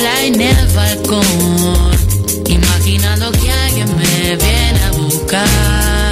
sola en el balcón. Imaginando que alguien me viene a buscar.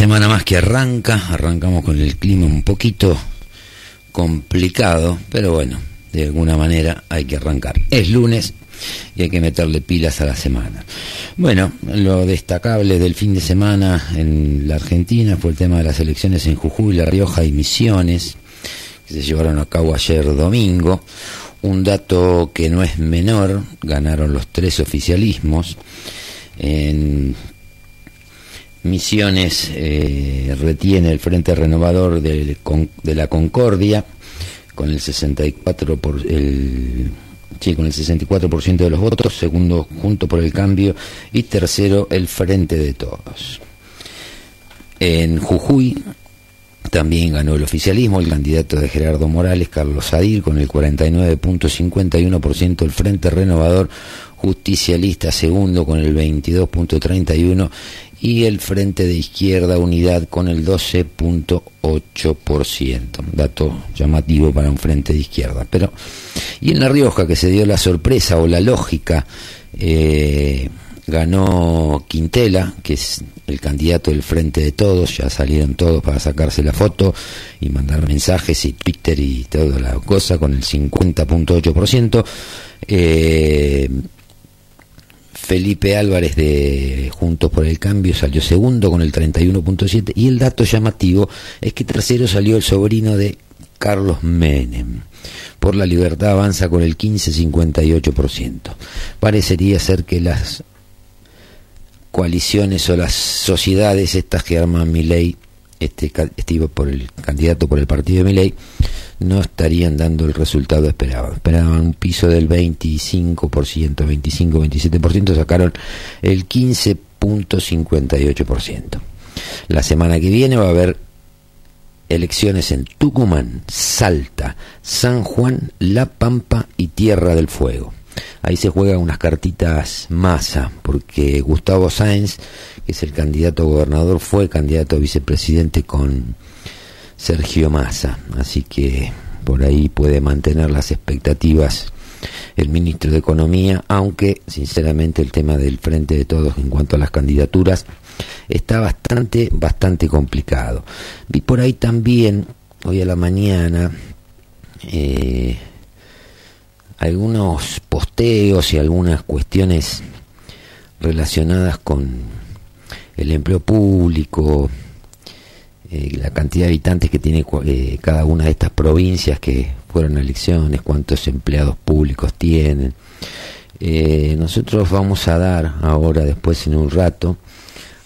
Semana más que arranca, arrancamos con el clima un poquito complicado, pero bueno, de alguna manera hay que arrancar. Es lunes y hay que meterle pilas a la semana. Bueno, lo destacable del fin de semana en la Argentina fue el tema de las elecciones en Jujuy, La Rioja y Misiones, que se llevaron a cabo ayer domingo. Un dato que no es menor, ganaron los tres oficialismos. En Misiones eh, retiene el Frente Renovador de, la Concordia con el 64 por el sí, con el 64% de los votos, segundo Junto por el Cambio y tercero el Frente de Todos. En Jujuy también ganó el oficialismo, el candidato de Gerardo Morales, Carlos Sadir, con el 49.51%, el Frente Renovador Justicialista segundo con el 22.31% y el Frente de Izquierda Unidad con el 12.8%. Dato llamativo para un Frente de Izquierda. Pero, y en La Rioja, que se dio la sorpresa o la lógica, eh, ganó Quintela, que es el candidato del Frente de Todos, ya salieron todos para sacarse la foto y mandar mensajes y Twitter y toda la cosa con el 50.8%. Eh, Felipe Álvarez de Juntos por el Cambio salió segundo con el 31.7 y el dato llamativo es que tercero salió el sobrino de Carlos Menem. Por la libertad avanza con el 15,58%. Parecería ser que las coaliciones o las sociedades estas que arman mi ley, este, este por el candidato por el partido de mi ley, no estarían dando el resultado esperado. Esperaban un piso del 25%, 25-27%, sacaron el 15.58%. La semana que viene va a haber elecciones en Tucumán, Salta, San Juan, La Pampa y Tierra del Fuego. Ahí se juegan unas cartitas masa, porque Gustavo Sáenz, que es el candidato a gobernador, fue candidato a vicepresidente con Sergio Massa. Así que por ahí puede mantener las expectativas el ministro de Economía, aunque sinceramente el tema del frente de todos en cuanto a las candidaturas está bastante, bastante complicado. Vi por ahí también, hoy a la mañana, eh, algunos posteos y algunas cuestiones relacionadas con el empleo público, eh, la cantidad de habitantes que tiene eh, cada una de estas provincias que fueron a elecciones, cuántos empleados públicos tienen. Eh, nosotros vamos a dar ahora, después en un rato,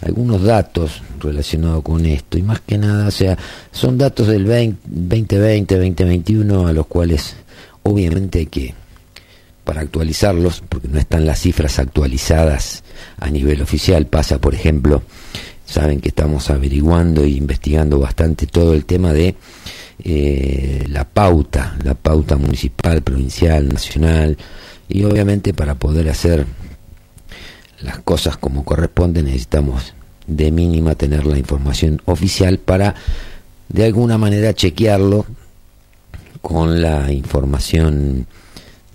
algunos datos relacionados con esto y más que nada, o sea, son datos del 2020, 2021 a los cuales obviamente que para actualizarlos, porque no están las cifras actualizadas a nivel oficial, pasa por ejemplo Saben que estamos averiguando e investigando bastante todo el tema de eh, la pauta, la pauta municipal, provincial, nacional, y obviamente para poder hacer las cosas como corresponde necesitamos de mínima tener la información oficial para de alguna manera chequearlo con la información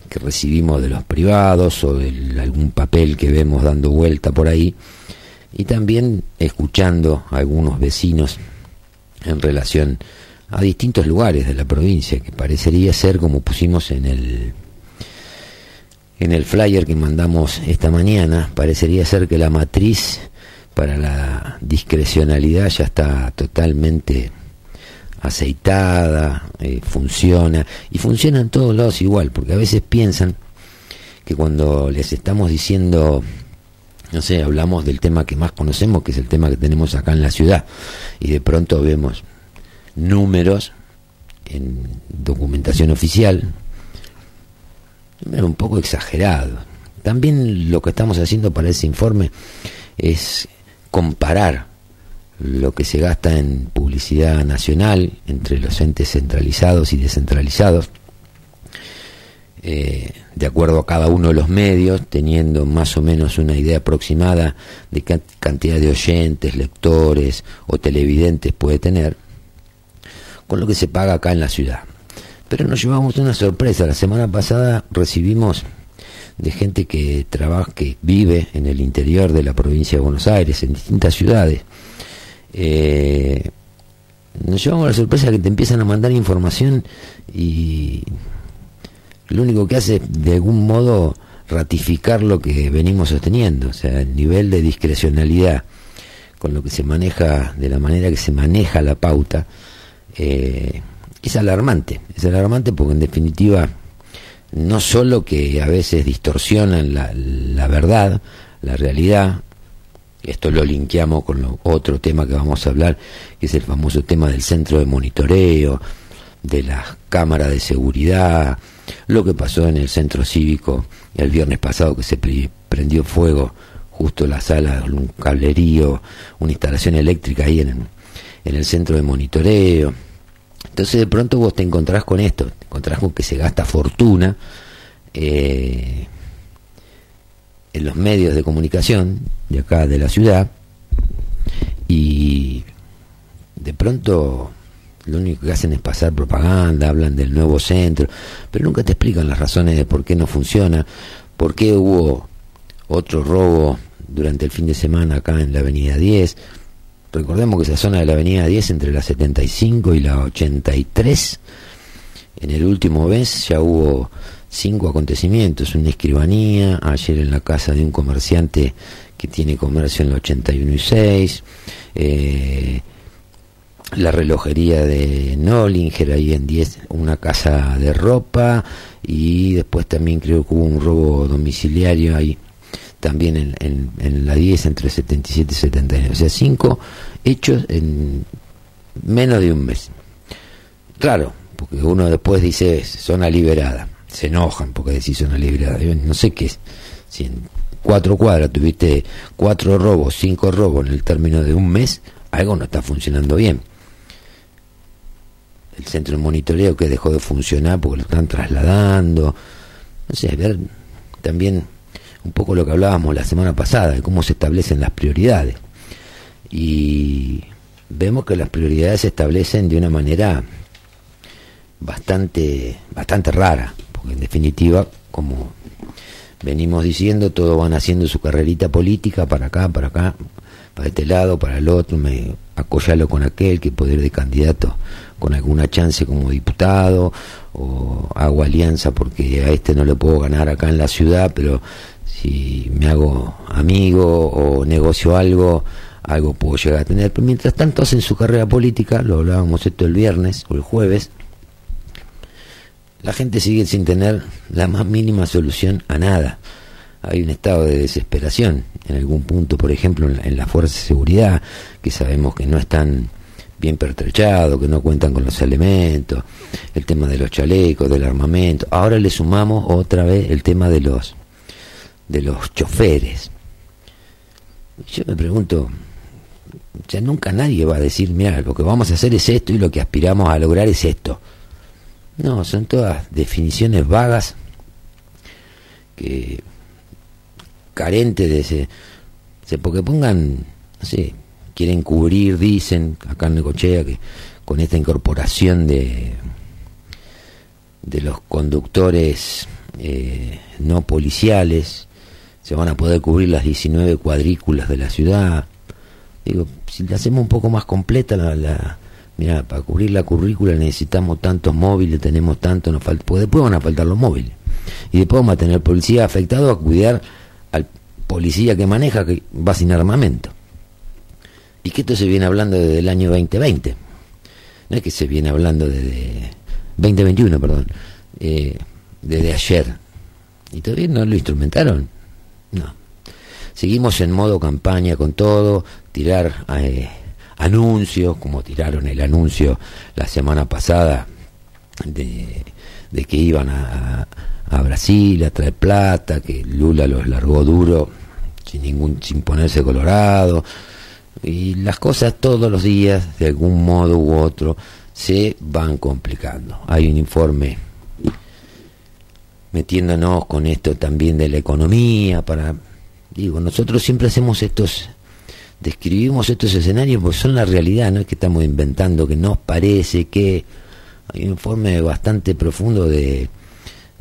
que recibimos de los privados o de algún papel que vemos dando vuelta por ahí y también escuchando a algunos vecinos en relación a distintos lugares de la provincia que parecería ser como pusimos en el en el flyer que mandamos esta mañana parecería ser que la matriz para la discrecionalidad ya está totalmente aceitada, eh, funciona y funciona en todos lados igual, porque a veces piensan que cuando les estamos diciendo no sé, hablamos del tema que más conocemos, que es el tema que tenemos acá en la ciudad, y de pronto vemos números en documentación oficial, un poco exagerado. También lo que estamos haciendo para ese informe es comparar lo que se gasta en publicidad nacional entre los entes centralizados y descentralizados eh, de acuerdo a cada uno de los medios, teniendo más o menos una idea aproximada de qué cantidad de oyentes, lectores o televidentes puede tener, con lo que se paga acá en la ciudad. Pero nos llevamos una sorpresa. La semana pasada recibimos de gente que trabaja, que vive en el interior de la provincia de Buenos Aires, en distintas ciudades. Eh, nos llevamos la sorpresa que te empiezan a mandar información y lo único que hace es de algún modo ratificar lo que venimos sosteniendo, o sea, el nivel de discrecionalidad con lo que se maneja, de la manera que se maneja la pauta, eh, es alarmante, es alarmante porque en definitiva no solo que a veces distorsionan la, verdad, la realidad, esto lo linkeamos con lo, otro tema que vamos a hablar, que es el famoso tema del centro de monitoreo, de las cámaras de seguridad, lo que pasó en el centro cívico el viernes pasado que se prendió fuego justo la sala, un cablerío, una instalación eléctrica ahí en, en el centro de monitoreo. Entonces de pronto vos te encontrás con esto, te encontrás con que se gasta fortuna eh, en los medios de comunicación de acá de la ciudad y de pronto lo único que hacen es pasar propaganda, hablan del nuevo centro, pero nunca te explican las razones de por qué no funciona, por qué hubo otro robo durante el fin de semana acá en la Avenida 10. Recordemos que esa zona de la Avenida 10 entre la 75 y la 83, en el último mes ya hubo cinco acontecimientos, una escribanía, ayer en la casa de un comerciante que tiene comercio en el 81 y 6, eh, la relojería de Nollinger ahí en 10, una casa de ropa y después también creo que hubo un robo domiciliario ahí también en, en, la 10 entre 77 y 79. O sea, cinco hechos en menos de un mes. Claro, porque uno después dice zona liberada. Se enojan porque decís zona liberada. no sé qué es. Si en cuatro cuadras tuviste cuatro robos, cinco robos en el término de un mes, algo no está funcionando bien. El centro de monitoreo que dejó de funcionar porque lo están trasladando. No sé, ver también un poco lo que hablábamos la semana pasada, de cómo se establecen las prioridades. Y vemos que las prioridades se establecen de una manera bastante, bastante rara, porque en definitiva, como venimos diciendo, todos van haciendo su carrerita política para acá, para acá, para este lado, para el otro, me acoyalo con aquel, que poder de candidato con alguna chance como diputado, o hago alianza porque a este no le puedo ganar acá en la ciudad, pero si me hago amigo o negocio algo, algo puedo llegar a tener. Pero mientras tanto hacen su carrera política, lo hablábamos esto el viernes o el jueves, la gente sigue sin tener la más mínima solución a nada. Hay un estado de desesperación en algún punto, por ejemplo, en la, fuerza de seguridad, que sabemos que no están bien pertrechados, que no cuentan con los elementos, el tema de los chalecos, del armamento. Ahora le sumamos otra vez el tema de los de los choferes. Yo me pregunto, ya nunca nadie va a decir, mira, lo que vamos a hacer es esto y lo que aspiramos a lograr es esto. No, son todas definiciones vagas que carentes de ese, porque pongan, no quieren cubrir, dicen, acá en Necochea, que con esta incorporación de, de los conductores eh, no policiales, se van a poder cubrir las 19 cuadrículas de la ciudad. Digo, si la hacemos un poco más completa, la, la mira, para cubrir la currícula necesitamos tantos móviles, tenemos tanto, nos falta, después van a faltar los móviles. Y después vamos a tener policía afectado a cuidar al policía que maneja, que va sin armamento. Y que esto se viene hablando desde el año 2020. No es que se viene hablando desde 2021, perdón, eh, desde ayer. Y todavía no lo instrumentaron. No. Seguimos en modo campaña con todo, tirar eh, anuncios, como tiraron el anuncio la semana pasada de, que iban a, a, Brasil a traer plata, que Lula los largó duro sin ningún sin ponerse colorado y las cosas todos los días de algún modo u otro se van complicando. Hay un informe metiéndonos con esto también de la economía, para, digo, nosotros siempre hacemos estos, describimos estos escenarios porque son la realidad, no es que estamos inventando, que nos parece que hay un informe bastante profundo de,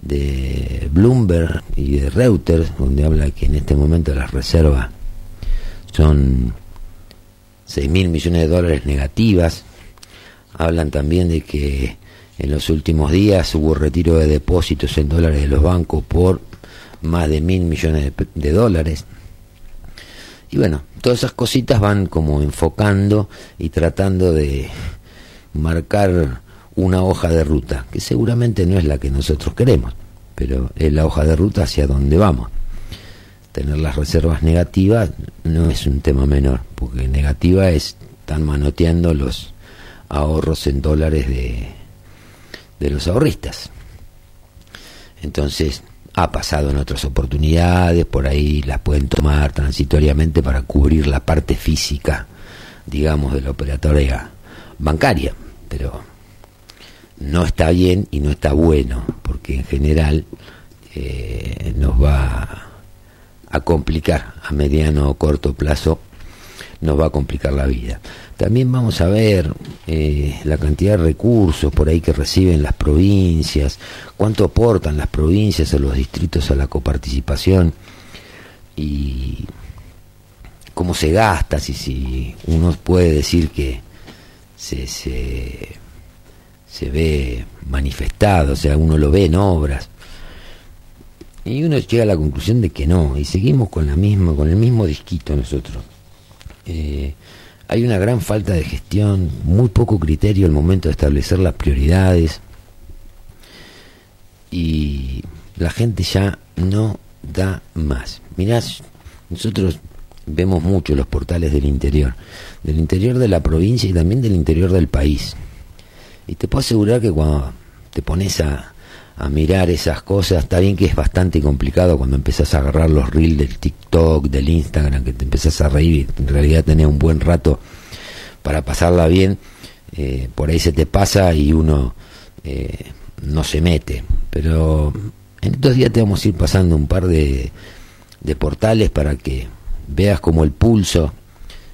de Bloomberg y de Reuters, donde habla que en este momento las reservas son 6 mil millones de dólares negativas. Hablan también de que en los últimos días hubo retiro de depósitos en dólares de los bancos por más de mil millones de, dólares. Y bueno, todas esas cositas van como enfocando y tratando de marcar una hoja de ruta, que seguramente no es la que nosotros queremos, pero es la hoja de ruta hacia donde vamos. Tener las reservas negativas no es un tema menor, porque negativa es están manoteando los ahorros en dólares de, de los ahorristas. Entonces, ha pasado en otras oportunidades, por ahí las pueden tomar transitoriamente para cubrir la parte física, digamos, de la operatoria bancaria, pero no está bien y no está bueno, porque en general eh, nos va a complicar a mediano o corto plazo, nos va a complicar la vida. También vamos a ver eh, la cantidad de recursos por ahí que reciben las provincias, cuánto aportan las provincias a los distritos a la coparticipación y cómo se gasta, si, si uno puede decir que se, se, se ve manifestado, o sea, uno lo ve en obras. Y uno llega a la conclusión de que no, y seguimos con la misma, con el mismo disquito nosotros. Eh, hay una gran falta de gestión, muy poco criterio al momento de establecer las prioridades y la gente ya no da más. Mirá, nosotros vemos mucho los portales del interior, del interior de la provincia y también del interior del país. Y te puedo asegurar que cuando te pones a, mirar esas cosas, está bien que es bastante complicado cuando empezás a agarrar los reels del TikTok, del Instagram, que te empezás a reír y en realidad tenés un buen rato para pasarla bien, eh, por ahí se te pasa y uno eh, no se mete. Pero en estos días te vamos a ir pasando un par de, de portales para que veas como el pulso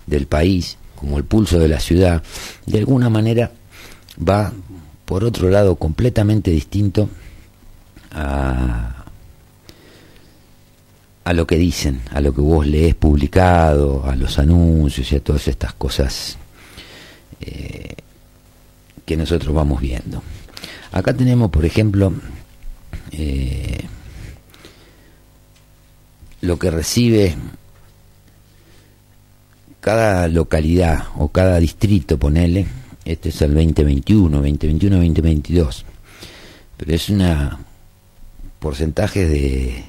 del país, como el pulso de la ciudad, de alguna manera va por otro lado completamente distinto a, a lo que dicen, a lo que vos lees publicado, a los anuncios y a todas estas cosas eh, que nosotros vamos viendo. Acá tenemos, por ejemplo, eh, lo que recibe cada localidad o cada distrito, ponele, este es el 2021, 2021, 2022, pero es una porcentaje de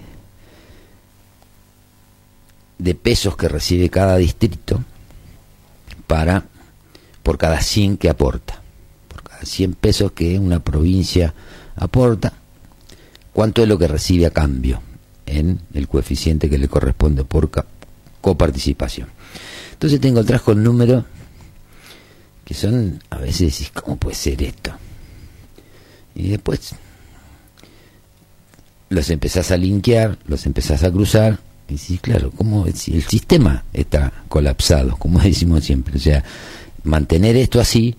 de pesos que recibe cada distrito para por cada 100 que aporta. Por cada 100 pesos que una provincia aporta, ¿cuánto es lo que recibe a cambio en el coeficiente que le corresponde por coparticipación? Entonces tengo atrás con números que son, a veces decís, ¿cómo puede ser esto? Y después los empezás a linkear, los empezás a cruzar, y sí, claro, como si el sistema está colapsado, como decimos siempre, o sea, mantener esto así,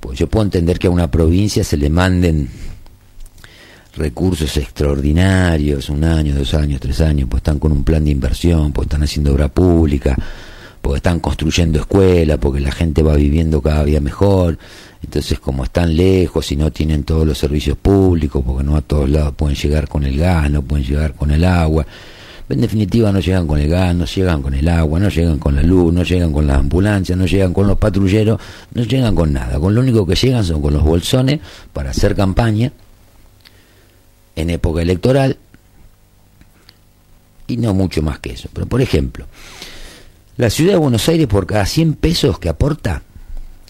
pues yo puedo entender que a una provincia se le manden recursos extraordinarios, un año, dos años, tres años, pues están con un plan de inversión, pues están haciendo obra pública, porque están construyendo escuelas, porque la gente va viviendo cada día mejor, entonces, como están lejos y no tienen todos los servicios públicos, porque no a todos lados pueden llegar con el gas, no pueden llegar con el agua, en definitiva no llegan con el gas, no llegan con el agua, no llegan con la luz, no llegan con las ambulancias, no llegan con los patrulleros, no llegan con nada. Con lo único que llegan son con los bolsones para hacer campaña en época electoral y no mucho más que eso. Pero por ejemplo, la ciudad de Buenos Aires por cada 100 pesos que aporta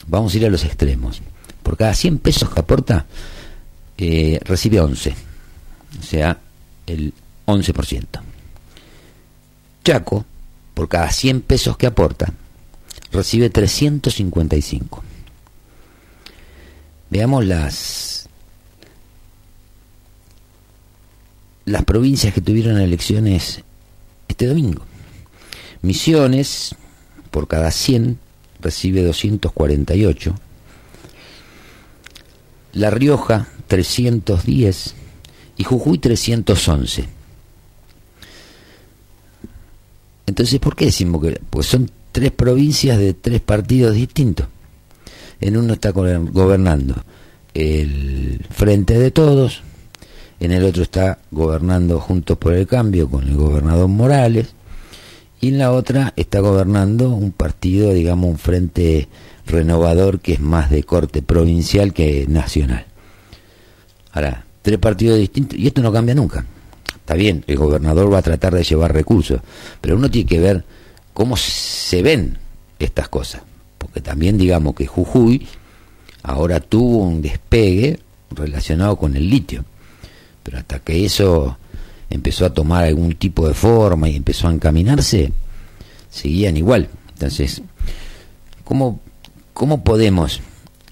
vamos a ir a los extremos. Por cada 100 pesos que aporta, eh, recibe 11. O sea, el 11%. Chaco, por cada 100 pesos que aporta, recibe 355. Veamos las las provincias que tuvieron elecciones este domingo. Misiones, por cada 100 recibe 248, La Rioja 310 y Jujuy 311. Entonces, ¿por qué decimos que? Pues son tres provincias de tres partidos distintos. En uno está gobernando el Frente de Todos, en el otro está gobernando Juntos por el Cambio con el gobernador Morales, y en la otra está gobernando un partido, digamos, un frente renovador que es más de corte provincial que nacional. Ahora, tres partidos distintos, y esto no cambia nunca. Está bien, el gobernador va a tratar de llevar recursos, pero uno tiene que ver cómo se ven estas cosas. Porque también digamos que Jujuy ahora tuvo un despegue relacionado con el litio. Pero hasta que eso empezó a tomar algún tipo de forma y empezó a encaminarse, seguían igual. Entonces, ¿cómo, cómo podemos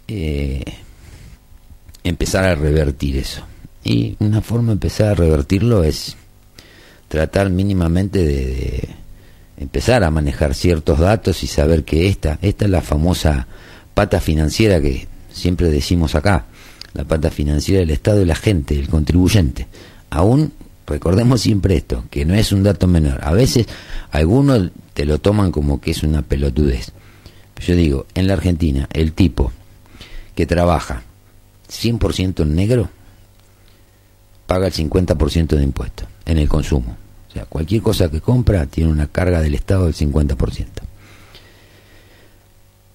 eh, empezar a revertir eso? Y una forma de empezar a revertirlo es tratar mínimamente de, empezar a manejar ciertos datos y saber que esta, esta es la famosa pata financiera que siempre decimos acá, la pata financiera del Estado y la gente, el contribuyente. Aún Recordemos siempre esto, que no es un dato menor. A veces algunos te lo toman como que es una pelotudez. Yo digo, en la Argentina, el tipo que trabaja 100% en negro paga el 50% de impuestos. en el consumo. O sea, cualquier cosa que compra tiene una carga del Estado del 50%.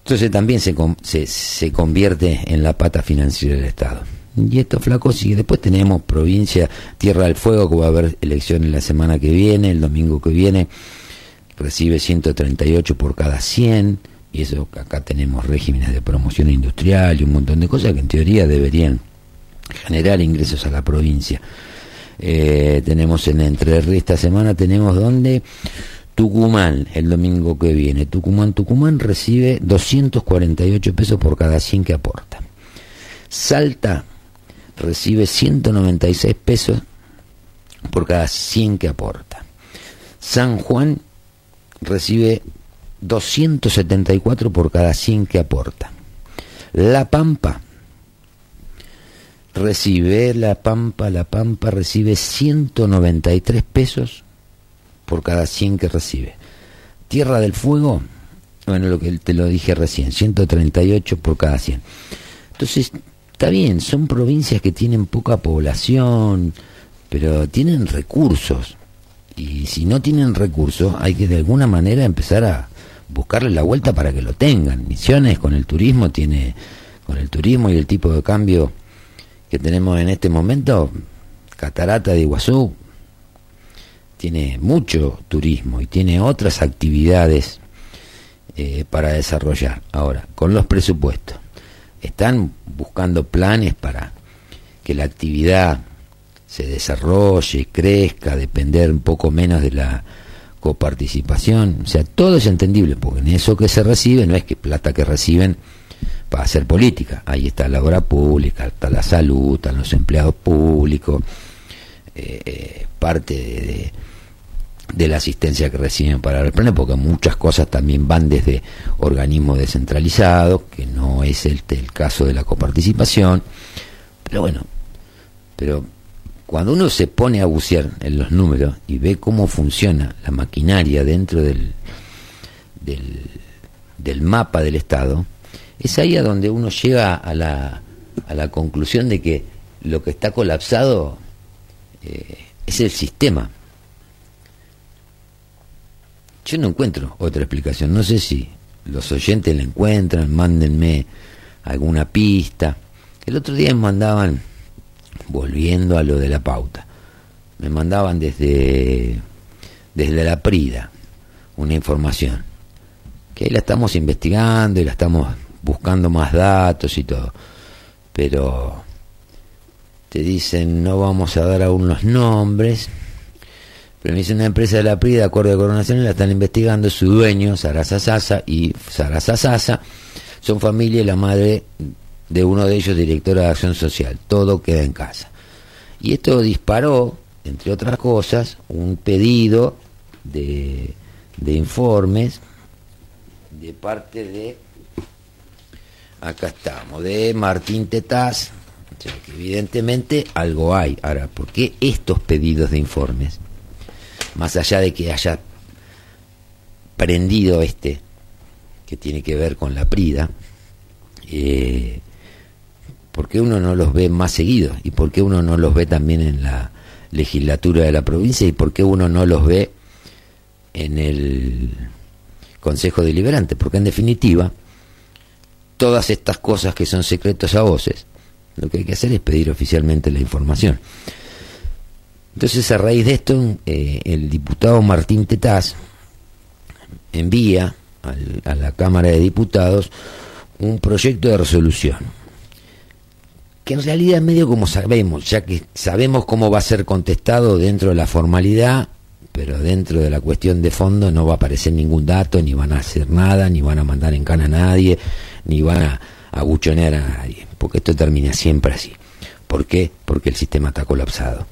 Entonces también se, se, se convierte en la pata financiera del Estado. Y esto flaco sigue. Después tenemos provincia, Tierra del Fuego, que va a haber elecciones la semana que viene, el domingo que viene, recibe 138 por cada 100, y eso acá tenemos regímenes de promoción industrial y un montón de cosas que en teoría deberían generar ingresos a la provincia. Eh, tenemos en Entre esta semana, tenemos donde Tucumán, el domingo que viene, Tucumán, Tucumán recibe 248 pesos por cada 100 que aporta. Salta recibe 196 pesos por cada 100 que aporta. San Juan recibe 274 por cada 100 que aporta. La Pampa recibe, La Pampa, La Pampa recibe 193 pesos por cada 100 que recibe. Tierra del Fuego, bueno, lo que te lo dije recién, 138 por cada 100. Entonces, está bien, son provincias que tienen poca población, pero tienen recursos. Y si no tienen recursos, hay que de alguna manera empezar a buscarle la vuelta para que lo tengan. Misiones con el turismo tiene, con el turismo y el tipo de cambio que tenemos en este momento, Catarata de Iguazú tiene mucho turismo y tiene otras actividades eh, para desarrollar. Ahora, con los presupuestos, están buscando planes para que la actividad se desarrolle, crezca, depender un poco menos de la coparticipación. O sea, todo es entendible, porque en eso que se recibe no es que plata que reciben para hacer política. Ahí está la obra pública, está la salud, están los empleados públicos, eh, eh, parte de, de, la asistencia que reciben para el plan, porque muchas cosas también van desde organismos descentralizados, que no es el, el caso de la coparticipación. Pero bueno, pero cuando uno se pone a bucear en los números y ve cómo funciona la maquinaria dentro del, del, del mapa del Estado, es ahí a donde uno llega a la, a la conclusión de que lo que está colapsado eh, es el sistema. Yo no encuentro otra explicación. No sé si los oyentes la encuentran, mándenme alguna pista. El otro día me mandaban, volviendo a lo de la pauta, me mandaban desde, desde la Prida una información, que ahí la estamos investigando y la estamos buscando más datos y todo. Pero te dicen, no vamos a dar aún los nombres. Dice una empresa de la PRI, de acuerdo de coronación, la están investigando, su dueño, Sarasa Sasa y Sarasa Sasa, son familia y la madre de uno de ellos, directora de Acción Social. Todo queda en casa. Y esto disparó, entre otras cosas, un pedido de, de informes de parte de acá estamos, de Martín Tetaz, que evidentemente algo hay. Ahora, ¿por qué estos pedidos de informes? Más allá de que haya prendido este, que tiene que ver con la Prida, eh, ¿por qué uno no los ve más seguido? ¿Y por qué uno no los ve también en la legislatura de la provincia? ¿Y por qué uno no los ve en el Consejo Deliberante? Porque en definitiva, todas estas cosas que son secretos a voces, lo que hay que hacer es pedir oficialmente la información. Entonces, a raíz de esto, eh, el diputado Martín Tetaz envía a la Cámara de Diputados un proyecto de resolución, que en realidad medio como sabemos, ya que sabemos cómo va a ser contestado dentro de la formalidad, pero dentro de la cuestión de fondo no va a aparecer ningún dato, ni van a hacer nada, ni van a mandar en cana a nadie, ni van a abuchonear a nadie, porque esto termina siempre así. ¿Por qué? Porque el sistema está colapsado.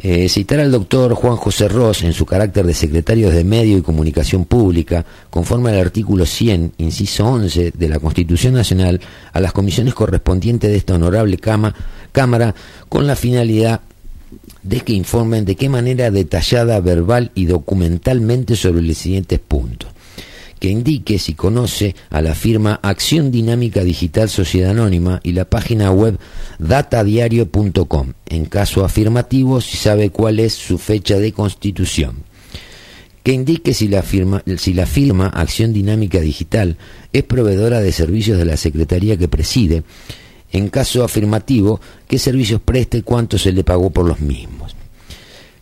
Eh, citar al doctor Juan José Ross en su carácter de secretario de Medio y Comunicación Pública, conforme al artículo 100, inciso 11 de la Constitución Nacional, a las comisiones correspondientes de esta honorable Cámara con la finalidad de que informen de qué manera detallada, verbal y documentalmente sobre los siguientes puntos que indique si conoce a la firma Acción Dinámica Digital Sociedad Anónima y la página web datadiario.com. En caso afirmativo, si sabe cuál es su fecha de constitución. Que indique si la firma, si la firma Acción Dinámica Digital es proveedora de servicios de la Secretaría que preside. En caso afirmativo, qué servicios presta y cuánto se le pagó por los mismos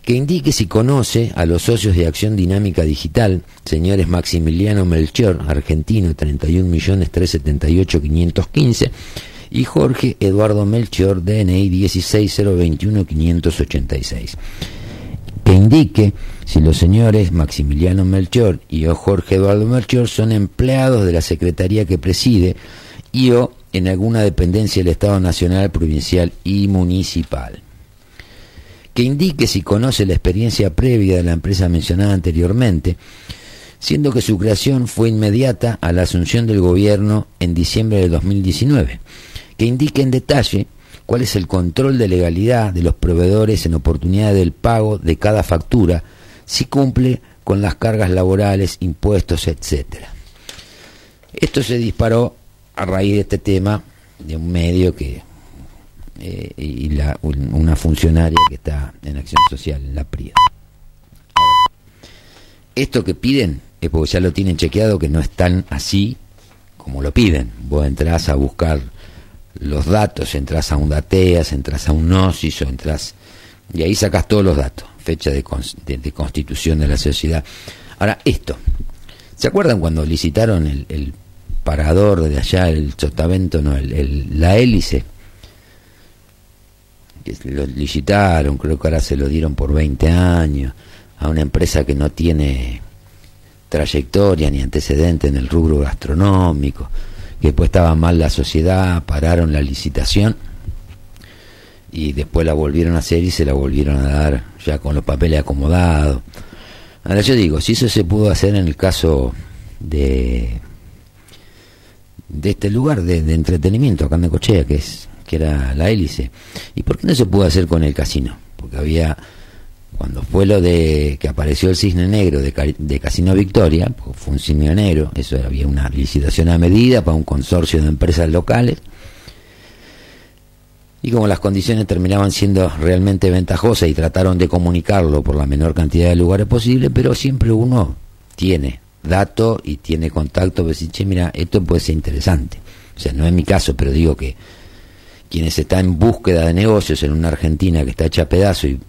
que indique si conoce a los socios de Acción Dinámica Digital, señores Maximiliano Melchior, argentino, 31.378.515, y Jorge Eduardo Melchior, DNI 16021586. Que indique si los señores Maximiliano Melchior y o Jorge Eduardo Melchior son empleados de la Secretaría que preside y o en alguna dependencia del Estado Nacional, Provincial y Municipal que indique si conoce la experiencia previa de la empresa mencionada anteriormente, siendo que su creación fue inmediata a la asunción del gobierno en diciembre de 2019, que indique en detalle cuál es el control de legalidad de los proveedores en oportunidad del pago de cada factura, si cumple con las cargas laborales, impuestos, etcétera. Esto se disparó a raíz de este tema de un medio que eh, y la, una funcionaria que está en acción social, en la PRIA. esto que piden es porque ya lo tienen chequeado que no están así como lo piden. Vos entrás a buscar los datos, entras a un Dateas, entras a un Gnosis o entras y ahí sacas todos los datos, fecha de, de, constitución de la sociedad. Ahora, esto, ¿se acuerdan cuando licitaron el, el parador de allá, el sotavento, no, el, la hélice? Que lo licitaron, creo que ahora se lo dieron por 20 años, a una empresa que no tiene trayectoria ni antecedente en el rubro gastronómico, que después estaba mal la sociedad, pararon la licitación y después la volvieron a hacer y se la volvieron a dar ya con los papeles acomodados. Ahora yo digo, si eso se pudo hacer en el caso de de este lugar de, entretenimiento acá en Necochea, que es que era la hélice. ¿Y por qué no se pudo hacer con el casino? Porque había, cuando fue lo de que apareció el cisne negro de, de Casino Victoria, pues fue un cisne negro, eso había una licitación a medida para un consorcio de empresas locales. Y como las condiciones terminaban siendo realmente ventajosas y trataron de comunicarlo por la menor cantidad de lugares posible, pero siempre uno tiene datos y tiene contacto, decir, che, mira, esto puede ser interesante. O sea, no es mi caso, pero digo que quienes están en búsqueda de negocios en una Argentina que está hecha a pedazo y,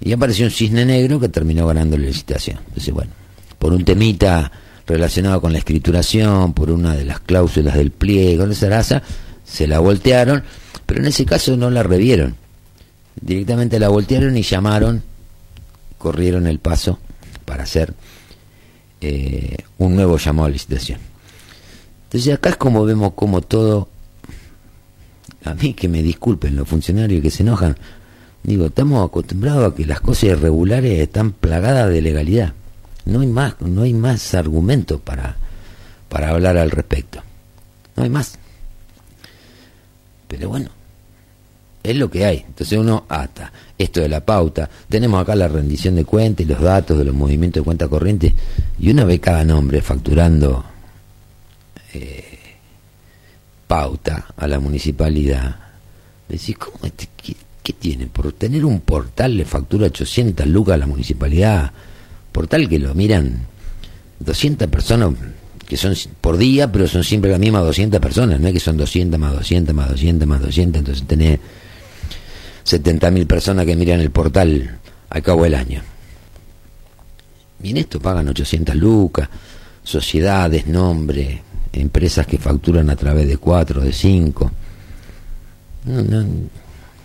y apareció un cisne negro que terminó ganando la licitación. Entonces, bueno, por un temita relacionado con la escrituración, por una de las cláusulas del pliego, de raza, se la voltearon, pero en ese caso no la revieron. Directamente la voltearon y llamaron, corrieron el paso para hacer eh, un nuevo llamado a licitación. Entonces acá es como vemos como todo a mí que me disculpen los funcionarios que se enojan, digo, estamos acostumbrados a que las cosas irregulares están plagadas de legalidad. No hay más, no hay más argumentos para, para hablar al respecto. No hay más. Pero bueno, es lo que hay. Entonces uno ata esto de la pauta. Tenemos acá la rendición de cuentas y los datos de los movimientos de cuenta corriente y uno ve cada nombre facturando eh, pauta a la municipalidad. Decís, ¿cómo este, qué, tiene? Por tener un portal le factura 800 lucas a la municipalidad. Portal que lo miran 200 personas que son por día, pero son siempre las mismas 200 personas. No es que son 200 más 200 más 200 más 200. Entonces tenés 70.000 personas que miran el portal al cabo del año. Y en esto pagan 800 lucas, sociedades, nombre, empresas que facturan a través de cuatro, de cinco.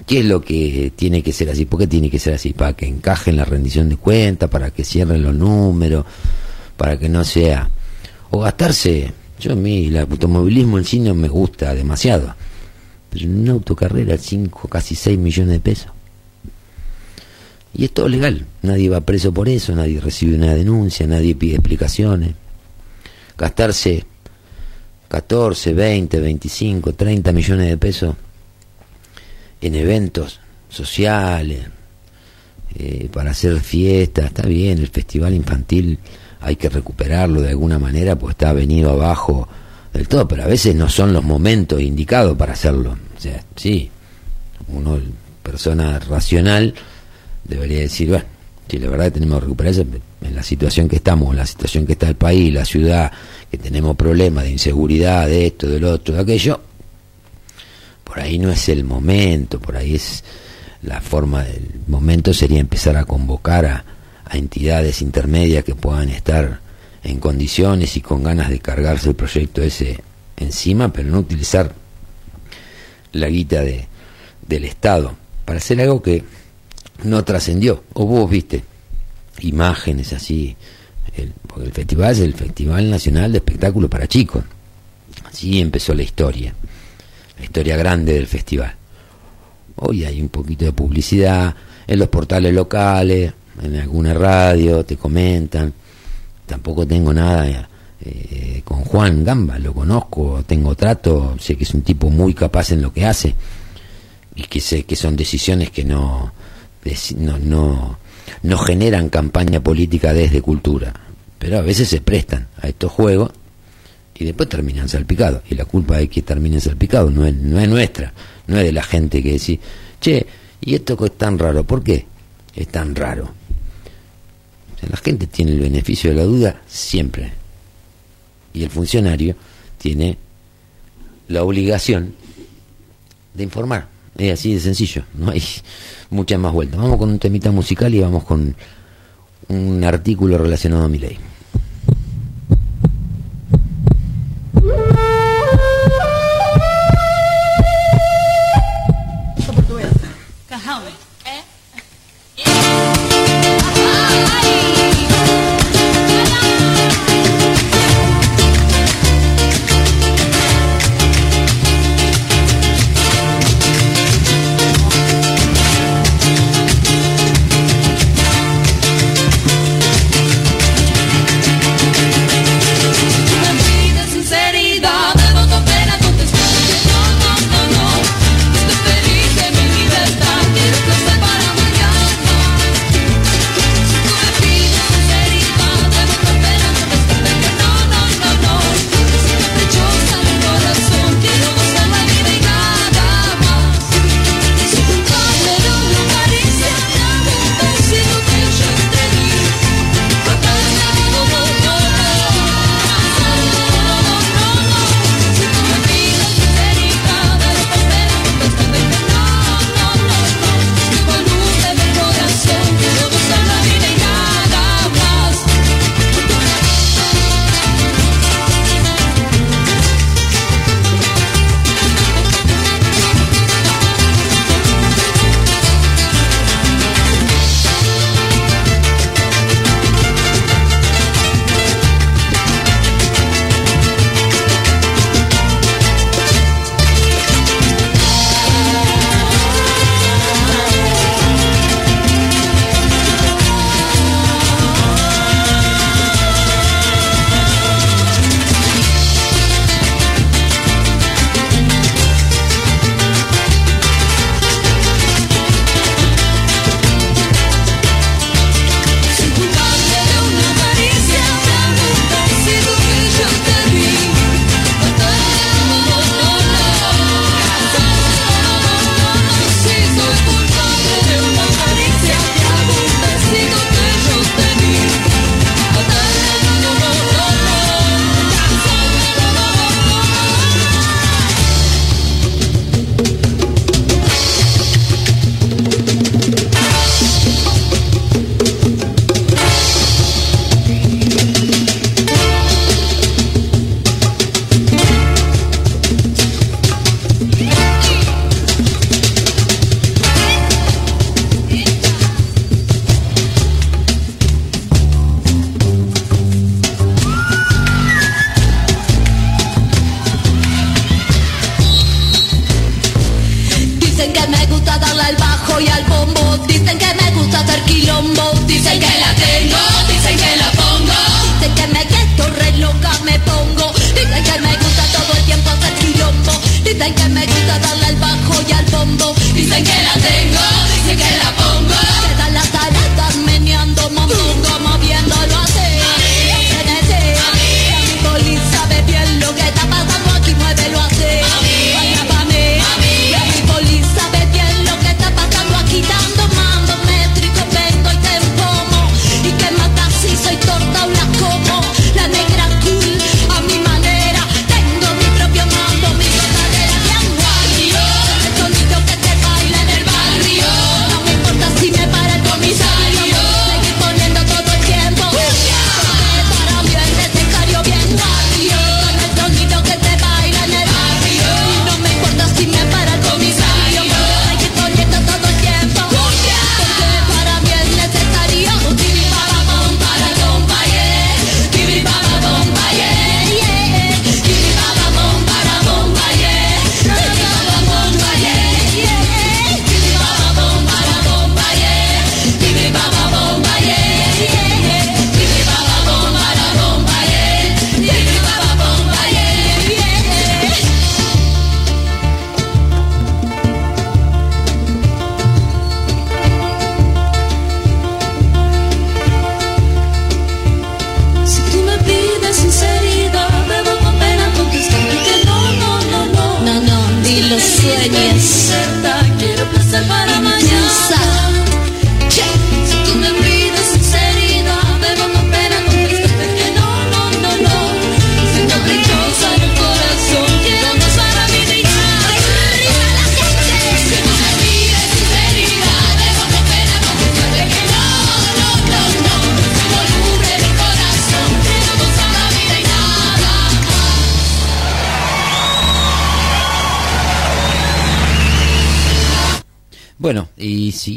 ¿Qué es lo que tiene que ser así? ¿Por qué tiene que ser así? Para que encajen la rendición de cuentas, para que cierren los números, para que no sea... O gastarse... Yo a mí el automovilismo en sí no me gusta demasiado. Pero en una autocarrera, 5, casi 6 millones de pesos. Y es todo legal. Nadie va preso por eso, nadie recibe una denuncia, nadie pide explicaciones. Gastarse 14, 20, 25, 30 millones de pesos en eventos sociales, eh, para hacer fiestas, está bien, el festival infantil hay que recuperarlo de alguna manera, pues está venido abajo del todo, pero a veces no son los momentos indicados para hacerlo. O sea, sí, uno, persona racional, debería decir, bueno, si la verdad tenemos que recuperarse en la situación que estamos, en la situación que está el país, la ciudad, que tenemos problemas de inseguridad, de esto, del otro, de aquello, por ahí no es el momento, por ahí es la forma del momento sería empezar a convocar a, entidades intermedias que puedan estar en condiciones y con ganas de cargarse el proyecto ese encima, pero no utilizar la guita de, del Estado para hacer algo que no trascendió. O vos viste imágenes así, el, porque el festival es el Festival Nacional de Espectáculos para Chicos. Así empezó la historia, la historia grande del festival. Hoy hay un poquito de publicidad en los portales locales, en alguna radio, te comentan. Tampoco tengo nada eh, con Juan Gamba, lo conozco, tengo trato, sé que es un tipo muy capaz en lo que hace y que sé que son decisiones que no, no, no generan campaña política desde cultura, pero a veces se prestan a estos juegos y después terminan salpicados. Y la culpa de que terminen salpicados no es, no es nuestra, no es de la gente que dice, che, ¿y esto es tan raro? ¿Por qué es tan raro? La gente tiene el beneficio de la duda siempre. Y el funcionario tiene la obligación de informar. Es así de sencillo, no hay muchas más vueltas. Vamos con un temita musical y vamos con un artículo relacionado a mi ley.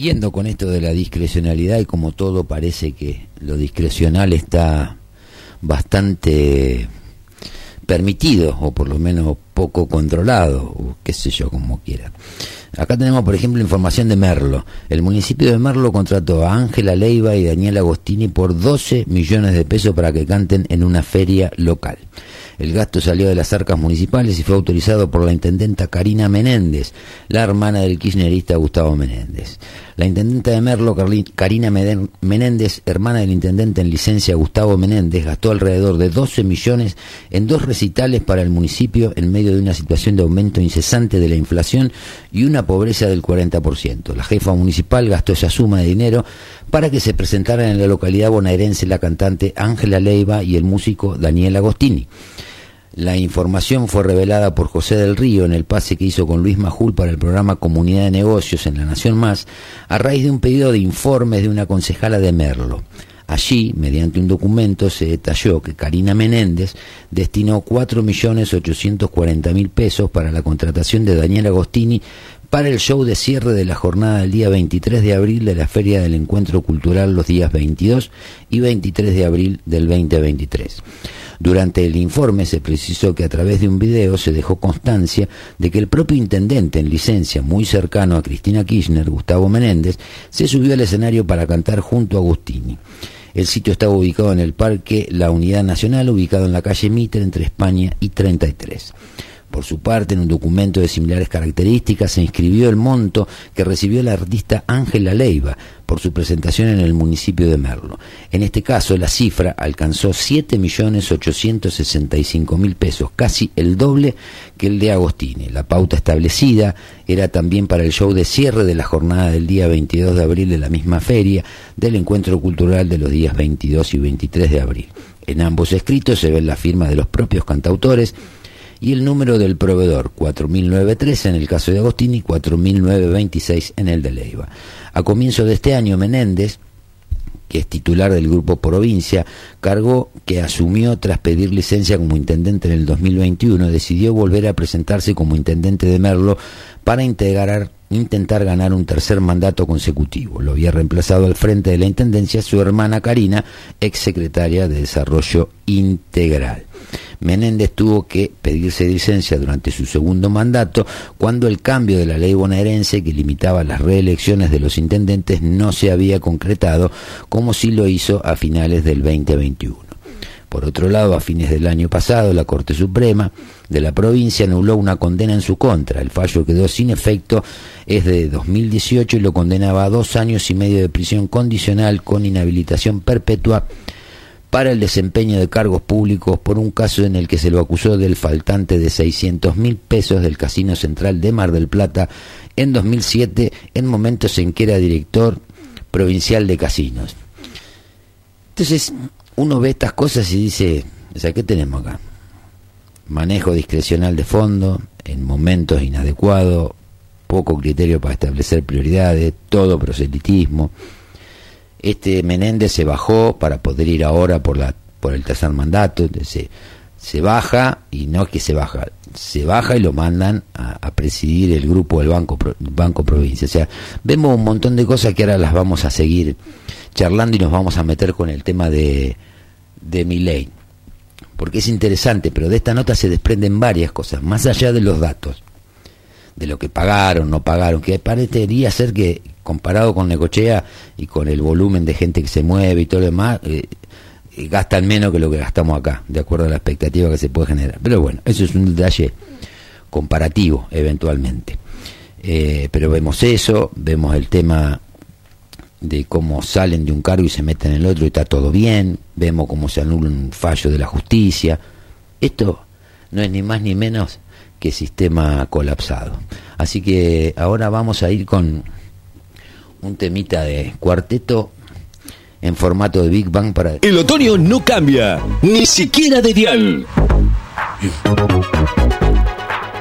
Siguiendo con esto de la discrecionalidad y como todo parece que lo discrecional está bastante permitido o por lo menos poco controlado o qué sé yo como quiera. Acá tenemos por ejemplo información de Merlo. El municipio de Merlo contrató a Ángela Leiva y Daniel Agostini por 12 millones de pesos para que canten en una feria local. El gasto salió de las arcas municipales y fue autorizado por la intendenta Karina Menéndez, la hermana del kirchnerista Gustavo Menéndez. La intendenta de Merlo, Karina Menéndez, hermana del intendente en licencia Gustavo Menéndez, gastó alrededor de 12 millones en dos recitales para el municipio en medio de una situación de aumento incesante de la inflación y una pobreza del 40%. La jefa municipal gastó esa suma de dinero para que se presentaran en la localidad bonaerense la cantante Ángela Leiva y el músico Daniel Agostini. La información fue revelada por José del Río en el pase que hizo con Luis Majul para el programa Comunidad de Negocios en La Nación Más, a raíz de un pedido de informes de una concejala de Merlo. Allí, mediante un documento, se detalló que Karina Menéndez destinó 4.840.000 pesos para la contratación de Daniel Agostini para el show de cierre de la jornada del día 23 de abril de la Feria del Encuentro Cultural los días 22 y 23 de abril del 2023. Durante el informe se precisó que a través de un video se dejó constancia de que el propio intendente en licencia, muy cercano a Cristina Kirchner, Gustavo Menéndez, se subió al escenario para cantar junto a Agustini. El sitio estaba ubicado en el Parque La Unidad Nacional, ubicado en la calle Mitre entre España y 33. Por su parte, en un documento de similares características se inscribió el monto que recibió la artista Ángela Leiva por su presentación en el municipio de Merlo. En este caso, la cifra alcanzó 7.865.000 pesos, casi el doble que el de Agostini. La pauta establecida era también para el show de cierre de la jornada del día 22 de abril de la misma feria del encuentro cultural de los días 22 y 23 de abril. En ambos escritos se ven la firma de los propios cantautores y el número del proveedor, 4913 en el caso de Agostini, 4926 en el de Leiva. A comienzo de este año, Menéndez, que es titular del grupo Provincia, cargo que asumió tras pedir licencia como intendente en el 2021, decidió volver a presentarse como intendente de Merlo para integrar, intentar ganar un tercer mandato consecutivo. Lo había reemplazado al frente de la intendencia su hermana Karina, exsecretaria de Desarrollo Integral. Menéndez tuvo que pedirse licencia durante su segundo mandato cuando el cambio de la ley bonaerense que limitaba las reelecciones de los intendentes no se había concretado como sí lo hizo a finales del 2021. Por otro lado, a fines del año pasado, la Corte Suprema de la provincia anuló una condena en su contra. El fallo quedó sin efecto, es de 2018 y lo condenaba a dos años y medio de prisión condicional con inhabilitación perpetua para el desempeño de cargos públicos por un caso en el que se lo acusó del faltante de 600 mil pesos del Casino Central de Mar del Plata en 2007, en momentos en que era director provincial de casinos. Entonces, uno ve estas cosas y dice, ¿qué tenemos acá? Manejo discrecional de fondo, en momentos inadecuados, poco criterio para establecer prioridades, todo proselitismo. Este Menéndez se bajó para poder ir ahora por la por el tercer mandato, se, se baja y no es que se baja, se baja y lo mandan a, a presidir el grupo del Banco Banco Provincia. O sea, vemos un montón de cosas que ahora las vamos a seguir charlando y nos vamos a meter con el tema de, de mi ley. Porque es interesante, pero de esta nota se desprenden varias cosas, más allá de los datos, de lo que pagaron, no pagaron, que parecería ser que comparado con Necochea y con el volumen de gente que se mueve y todo lo demás, eh, eh, gastan menos que lo que gastamos acá, de acuerdo a la expectativa que se puede generar. Pero bueno, eso es un detalle comparativo eventualmente. Eh, pero vemos eso, vemos el tema de cómo salen de un cargo y se meten en el otro y está todo bien, vemos cómo se anula un fallo de la justicia. Esto no es ni más ni menos que sistema colapsado. Así que ahora vamos a ir con un temita de cuarteto en formato de Big Bang para... El otoño no cambia, ni siquiera de dial.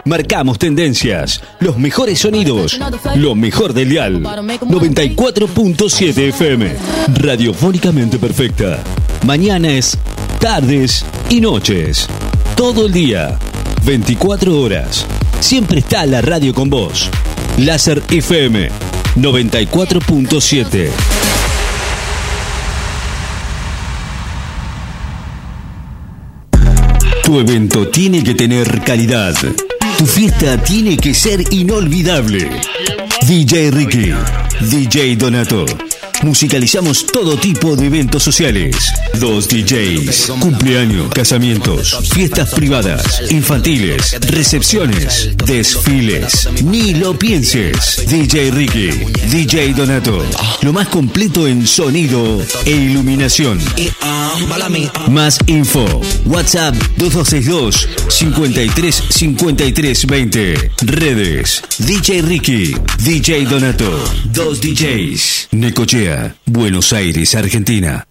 Marcamos tendencias, los mejores sonidos, lo mejor del dial. 94.7 FM, radiofónicamente perfecta. Mañanas, tardes y noches. Todo el día, 24 horas. Siempre está la radio con vos. Láser FM 94.7. Tu evento tiene que tener calidad. Tu fiesta tiene que ser inolvidable. DJ Ricky, DJ Donato. Musicalizamos todo tipo de eventos sociales. Dos DJs, cumpleaños, casamientos, fiestas privadas, infantiles, recepciones, desfiles. Ni lo pienses. DJ Ricky, DJ Donato. Lo más completo en sonido e iluminación. Más info. WhatsApp 2262 53 53 20. Redes. DJ Ricky, DJ Donato. Dos DJs. Necochea. Buenos Aires, Argentina.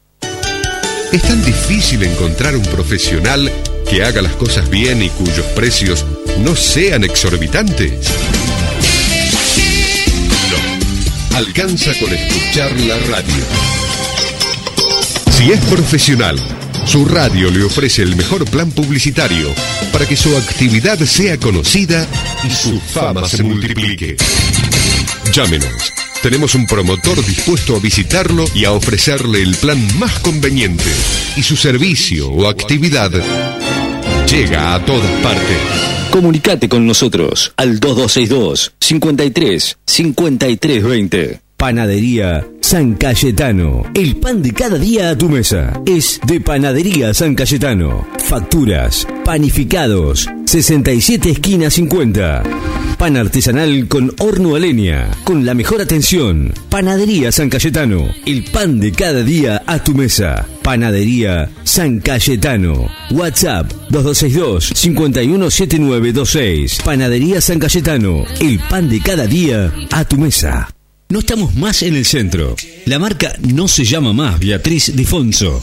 ¿Es tan difícil encontrar un profesional que haga las cosas bien y cuyos precios no sean exorbitantes? No. Alcanza con escuchar la radio. Si es profesional, su radio le ofrece el mejor plan publicitario para que su actividad sea conocida y su fama se multiplique. Llámenos. Tenemos un promotor dispuesto a visitarlo y a ofrecerle el plan más conveniente. Y su servicio o actividad llega a todas partes. Comunicate con nosotros al 2262 53 53 20. Panadería San Cayetano. El pan de cada día a tu mesa es de Panadería San Cayetano. Facturas, panificados, 67 esquina 50. Pan artesanal con horno a con la mejor atención. Panadería San Cayetano. El pan de cada día a tu mesa. Panadería San Cayetano. WhatsApp 2262 517926. Panadería San Cayetano. El pan de cada día a tu mesa. No estamos más en el centro. La marca no se llama más Beatriz Difonso.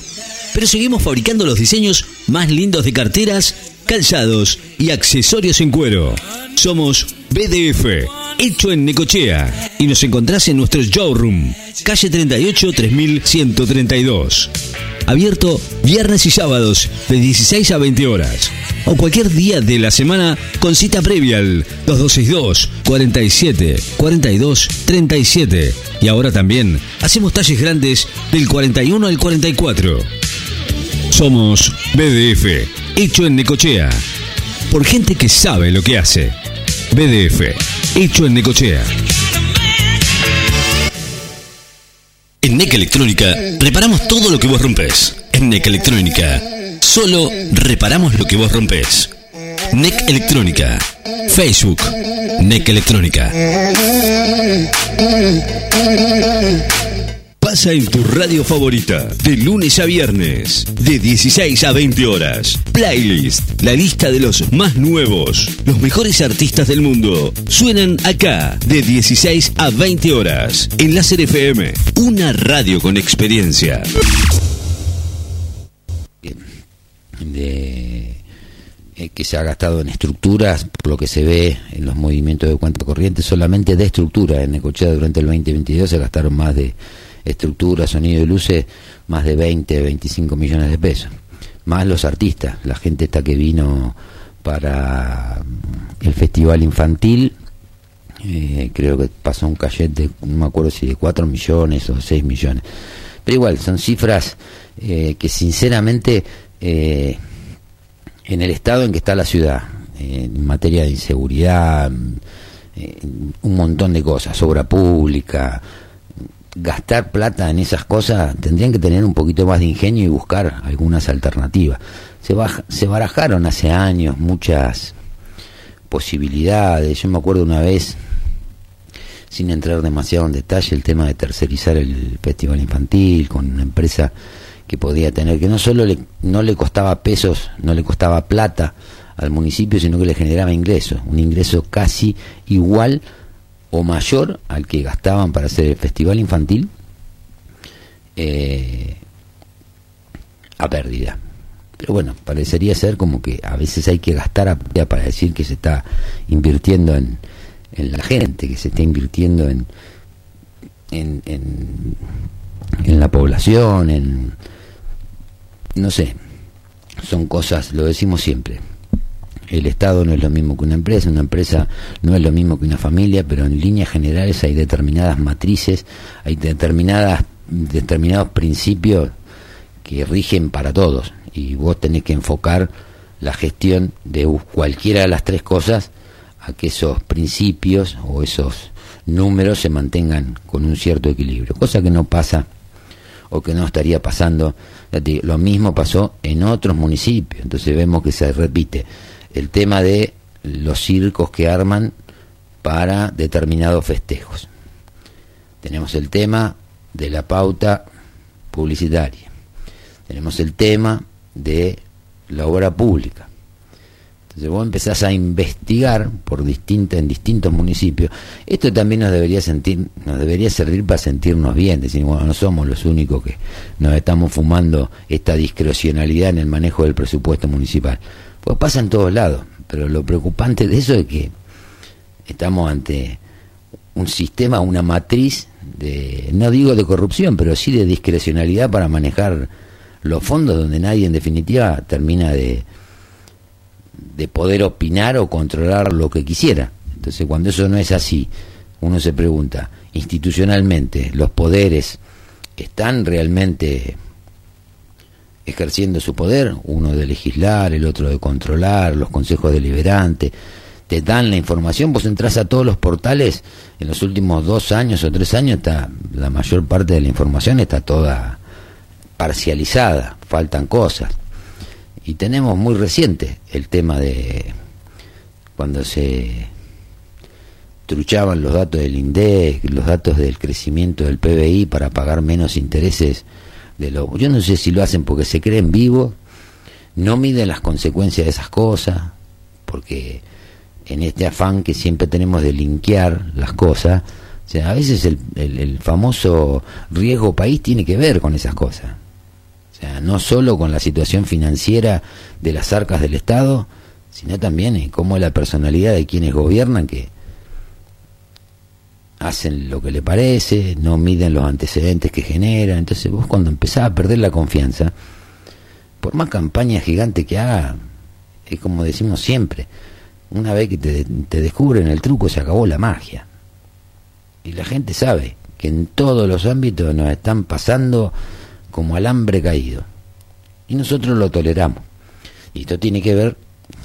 Pero seguimos fabricando los diseños más lindos de carteras, calzados y accesorios en cuero. Somos BDF, hecho en Necochea. Y nos encontrás en nuestro showroom, calle 38 3132. Abierto viernes y sábados de 16 a 20 horas. O cualquier día de la semana con cita previa al 2262 47 42 37. Y ahora también hacemos talles grandes del 41 al 44. Somos BDF, hecho en Necochea. Por gente que sabe lo que hace. BDF, hecho en Necochea. En NEC Electrónica reparamos todo lo que vos rompés. En NEC Electrónica solo reparamos lo que vos rompés. NEC Electrónica. Facebook. NEC Electrónica. Pasa en tu radio favorita, de lunes a viernes, de 16 a 20 horas. Playlist, la lista de los más nuevos, los mejores artistas del mundo. Suenan acá, de 16 a 20 horas, en Láser FM, una radio con experiencia. De eh, que se ha gastado en estructuras, por lo que se ve en los movimientos de cuenta corriente, solamente de estructura. En Necochea durante el 2022 se gastaron más de estructura, sonido y luces, más de 20, 25 millones de pesos. Más los artistas, la gente esta que vino para el festival infantil, eh, creo que pasó un cachet de, no me acuerdo si de 4 millones o 6 millones. Pero igual, son cifras eh, que sinceramente eh, en el estado en que está la ciudad, en materia de inseguridad, un montón de cosas, obra pública, gastar plata en esas cosas, tendrían que tener un poquito más de ingenio y buscar algunas alternativas. Se, baja, se barajaron hace años muchas posibilidades. Yo me acuerdo una vez, sin entrar demasiado en detalle, el tema de tercerizar el festival infantil con una empresa que podía tener, que no solo le, no le costaba pesos, no le costaba plata al municipio, sino que le generaba ingresos, un ingreso casi igual o mayor al que gastaban para hacer el festival infantil eh, a pérdida. Pero bueno, parecería ser como que a veces hay que gastar a pérdida para decir que se está invirtiendo en, en la gente, que se está invirtiendo en, en, en, en la población, en... no sé, son cosas, lo decimos siempre, el Estado no es lo mismo que una empresa, una empresa no es lo mismo que una familia, pero en líneas generales hay determinadas matrices, hay determinadas, determinados principios que rigen para todos y vos tenés que enfocar la gestión de cualquiera de las tres cosas a que esos principios o esos números se mantengan con un cierto equilibrio, cosa que no pasa o que no estaría pasando. Lo mismo pasó en otros municipios, entonces vemos que se repite el tema de los circos que arman para determinados festejos. Tenemos el tema de la pauta publicitaria. Tenemos el tema de la obra pública. Entonces vos empezás a investigar por distinta, en distintos municipios. Esto también nos debería sentir, nos debería servir para sentirnos bien, decir, bueno, no somos los únicos que nos estamos fumando esta discrecionalidad en el manejo del presupuesto municipal. Pues pasa en todos lados, pero lo preocupante de eso es que estamos ante un sistema, una matriz de, no digo de corrupción, pero sí de discrecionalidad para manejar los fondos donde nadie en definitiva termina de, de poder opinar o controlar lo que quisiera. Entonces cuando eso no es así, uno se pregunta, institucionalmente, los poderes están realmente ejerciendo su poder, uno de legislar, el otro de controlar, los consejos deliberantes, te dan la información, vos entras a todos los portales, en los últimos dos años o tres años está, la mayor parte de la información está toda parcializada, faltan cosas. Y tenemos muy reciente el tema de cuando se truchaban los datos del INDEC, los datos del crecimiento del PBI para pagar menos intereses yo no sé si lo hacen porque se creen vivos, no miden las consecuencias de esas cosas, porque en este afán que siempre tenemos de linkear las cosas, a veces el, el, famoso riesgo país tiene que ver con esas cosas. O sea, no solo con la situación financiera de las arcas del Estado, sino también en cómo la personalidad de quienes gobiernan que hacen lo que le parece, no miden los antecedentes que generan. Entonces vos cuando empezás a perder la confianza, por más campaña gigante que haga, es como decimos siempre, una vez que te, te descubren el truco se acabó la magia. Y la gente sabe que en todos los ámbitos nos están pasando como alambre caído. Y nosotros lo toleramos. Y esto tiene que ver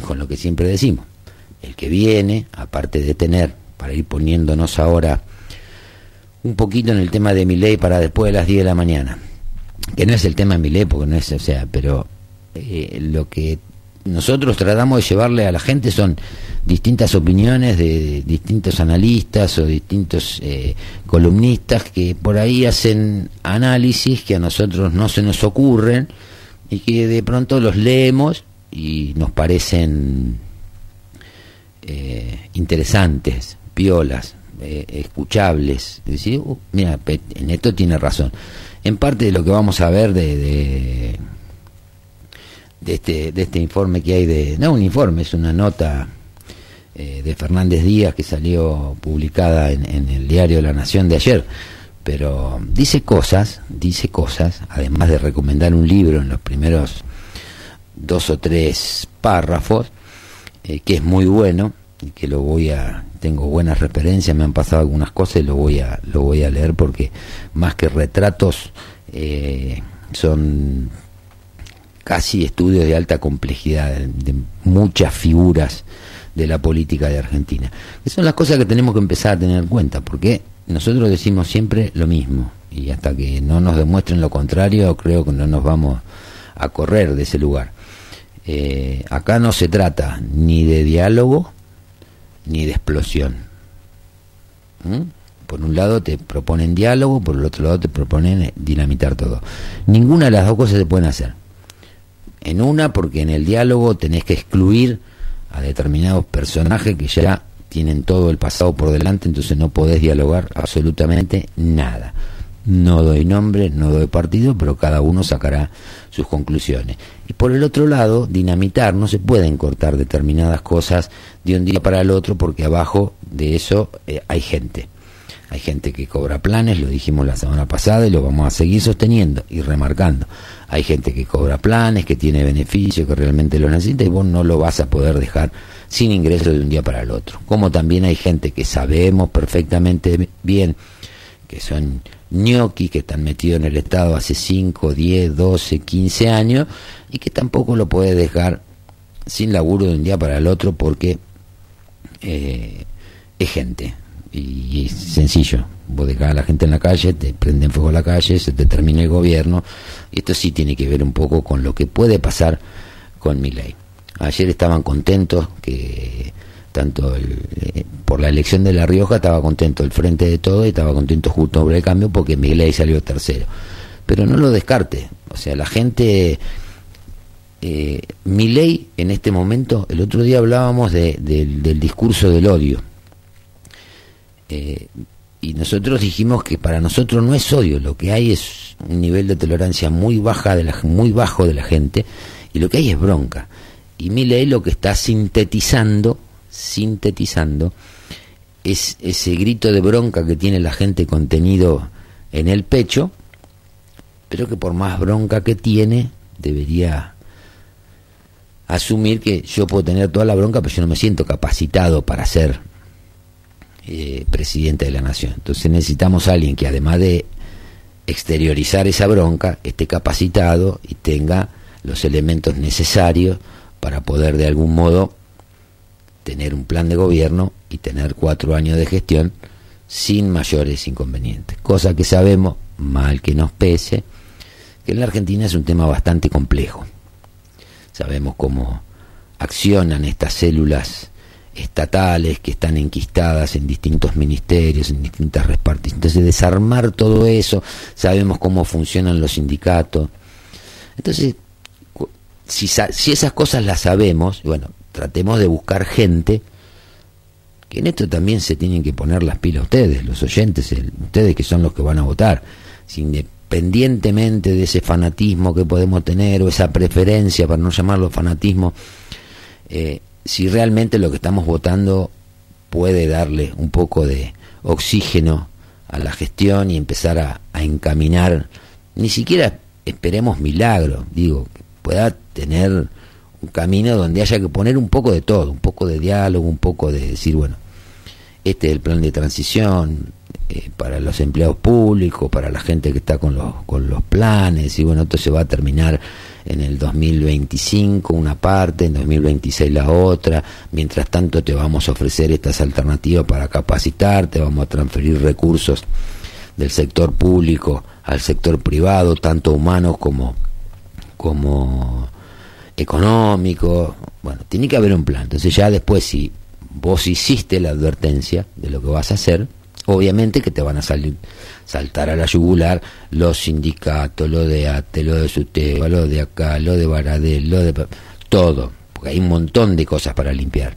con lo que siempre decimos. El que viene, aparte de tener para ir poniéndonos ahora un poquito en el tema de mi ley para después de las 10 de la mañana. Que no es el tema de mi ley, porque no es, o sea, pero eh, lo que nosotros tratamos de llevarle a la gente son distintas opiniones de distintos analistas o distintos eh, columnistas que por ahí hacen análisis que a nosotros no se nos ocurren y que de pronto los leemos y nos parecen eh, interesantes, piolas, eh, escuchables. decir, uh, mira, en esto tiene razón. En parte de lo que vamos a ver de, de, este, de este informe que hay de... No un informe, es una nota eh, de Fernández Díaz que salió publicada en, en el diario La Nación de ayer. Pero dice cosas, dice cosas, además de recomendar un libro en los primeros dos o tres párrafos, eh, que es muy bueno, y que lo voy a tengo buenas referencias, me han pasado algunas cosas y lo voy a, lo voy a leer porque más que retratos eh, son casi estudios de alta complejidad, de, muchas figuras de la política de Argentina. Que son las cosas que tenemos que empezar a tener en cuenta, porque nosotros decimos siempre lo mismo, y hasta que no nos demuestren lo contrario, creo que no nos vamos a correr de ese lugar. Eh, acá no se trata ni de diálogo, ni de explosión. ¿Mm? Por un lado te proponen diálogo, por el otro lado te proponen dinamitar todo. Ninguna de las dos cosas se pueden hacer. En una, porque en el diálogo tenés que excluir a determinados personajes que ya tienen todo el pasado por delante, entonces no podés dialogar absolutamente nada. No doy nombre, no doy partido, pero cada uno sacará sus conclusiones. Y por el otro lado, dinamitar, no se pueden cortar determinadas cosas de un día para el otro porque abajo de eso eh, hay gente. Hay gente que cobra planes, lo dijimos la semana pasada y lo vamos a seguir sosteniendo y remarcando. Hay gente que cobra planes, que tiene beneficios, que realmente lo necesita y vos no lo vas a poder dejar sin ingreso de un día para el otro. Como también hay gente que sabemos perfectamente bien que son ñoqui, que están metidos en el Estado hace 5, 10, 12, 15 años y que tampoco lo puede dejar sin laburo de un día para el otro porque eh, es gente y es sencillo. Vos dejás a la gente en la calle, te prenden fuego a la calle, se te termina el gobierno. Y esto sí tiene que ver un poco con lo que puede pasar con mi ley. Ayer estaban contentos que tanto el, eh, por la elección de La Rioja estaba contento el frente de todo y estaba contento justo sobre el cambio porque Miguel salió tercero. Pero no lo descarte, o sea, la gente, eh, mi ley en este momento, el otro día hablábamos de, del discurso del odio. Eh, y nosotros dijimos que para nosotros no es odio, lo que hay es un nivel de tolerancia muy baja de la, muy bajo de la gente y lo que hay es bronca. Y mi ley lo que está sintetizando sintetizando, es ese grito de bronca que tiene la gente contenido en el pecho, pero que por más bronca que tiene, debería asumir que yo puedo tener toda la bronca, pero yo no me siento capacitado para ser eh, presidente de la nación. Entonces necesitamos alguien que además de exteriorizar esa bronca, esté capacitado y tenga los elementos necesarios para poder de algún modo tener un plan de gobierno y tener cuatro años de gestión sin mayores inconvenientes. Cosa que sabemos, mal que nos pese, que en la Argentina es un tema bastante complejo. Sabemos cómo accionan estas células estatales que están enquistadas en distintos ministerios, en distintas reparticiones. Entonces, desarmar todo eso, sabemos cómo funcionan los sindicatos. Entonces, si, si esas cosas las sabemos, bueno, tratemos de buscar gente que en esto también se tienen que poner las pilas ustedes, los oyentes, ustedes que son los que van a votar, independientemente de ese fanatismo que podemos tener o esa preferencia, para no llamarlo fanatismo, eh, si realmente lo que estamos votando puede darle un poco de oxígeno a la gestión y empezar a, a encaminar, ni siquiera esperemos milagro, digo, que pueda tener un camino donde haya que poner un poco de todo, un poco de diálogo, un poco de decir, bueno, este es el plan de transición eh, para los empleados públicos, para la gente que está con los, con los planes, y bueno, esto se va a terminar en el 2025 una parte, en 2026 la otra, mientras tanto te vamos a ofrecer estas alternativas para capacitarte, vamos a transferir recursos del sector público al sector privado, tanto humanos como como económico, bueno, tiene que haber un plan. Entonces ya después si vos hiciste la advertencia de lo que vas a hacer, obviamente que te van a salir saltar a la yugular los sindicatos, lo de ATE, lo de SUTEBA, lo de acá, lo de Baradel, lo de todo, porque hay un montón de cosas para limpiar.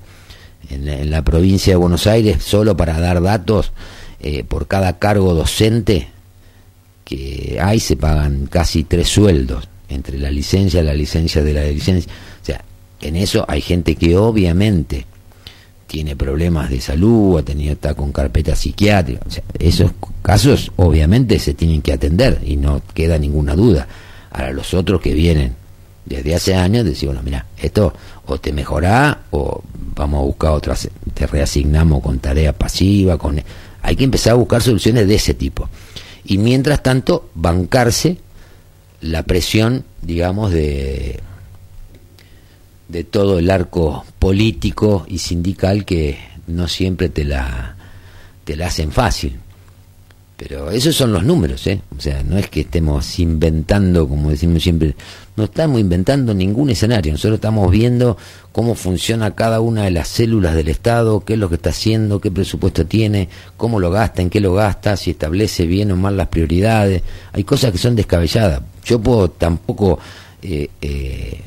En, la provincia de Buenos Aires, solo para dar datos, eh, por cada cargo docente que hay se pagan casi tres sueldos entre la licencia, la licencia de la licencia. O sea, en eso hay gente que obviamente tiene problemas de salud, ha tenido está con carpeta psiquiátrica. O sea, esos casos obviamente se tienen que atender y no queda ninguna duda. Ahora los otros que vienen desde hace años decimos, bueno, mira, esto o te mejorá o vamos a buscar otras, te reasignamos con tarea pasiva, con hay que empezar a buscar soluciones de ese tipo. Y mientras tanto, bancarse la presión, digamos, de, de todo el arco político y sindical que no siempre te la, te la hacen fácil. Pero esos son los números, ¿eh? O sea, no es que estemos inventando, como decimos siempre, no estamos inventando ningún escenario, nosotros estamos viendo cómo funciona cada una de las células del Estado, qué es lo que está haciendo, qué presupuesto tiene, cómo lo gasta, en qué lo gasta, si establece bien o mal las prioridades. Hay cosas que son descabelladas. Yo puedo tampoco eh, eh,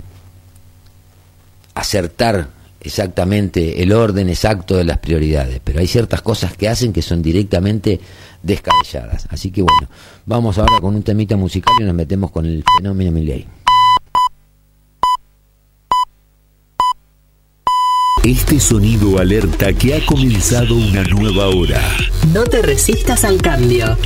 acertar exactamente el orden exacto de las prioridades, pero hay ciertas cosas que hacen que son directamente descabelladas. Así que bueno, vamos ahora con un temita musical y nos metemos con el fenómeno Milley. Este sonido alerta que ha comenzado una nueva hora. No te resistas al cambio.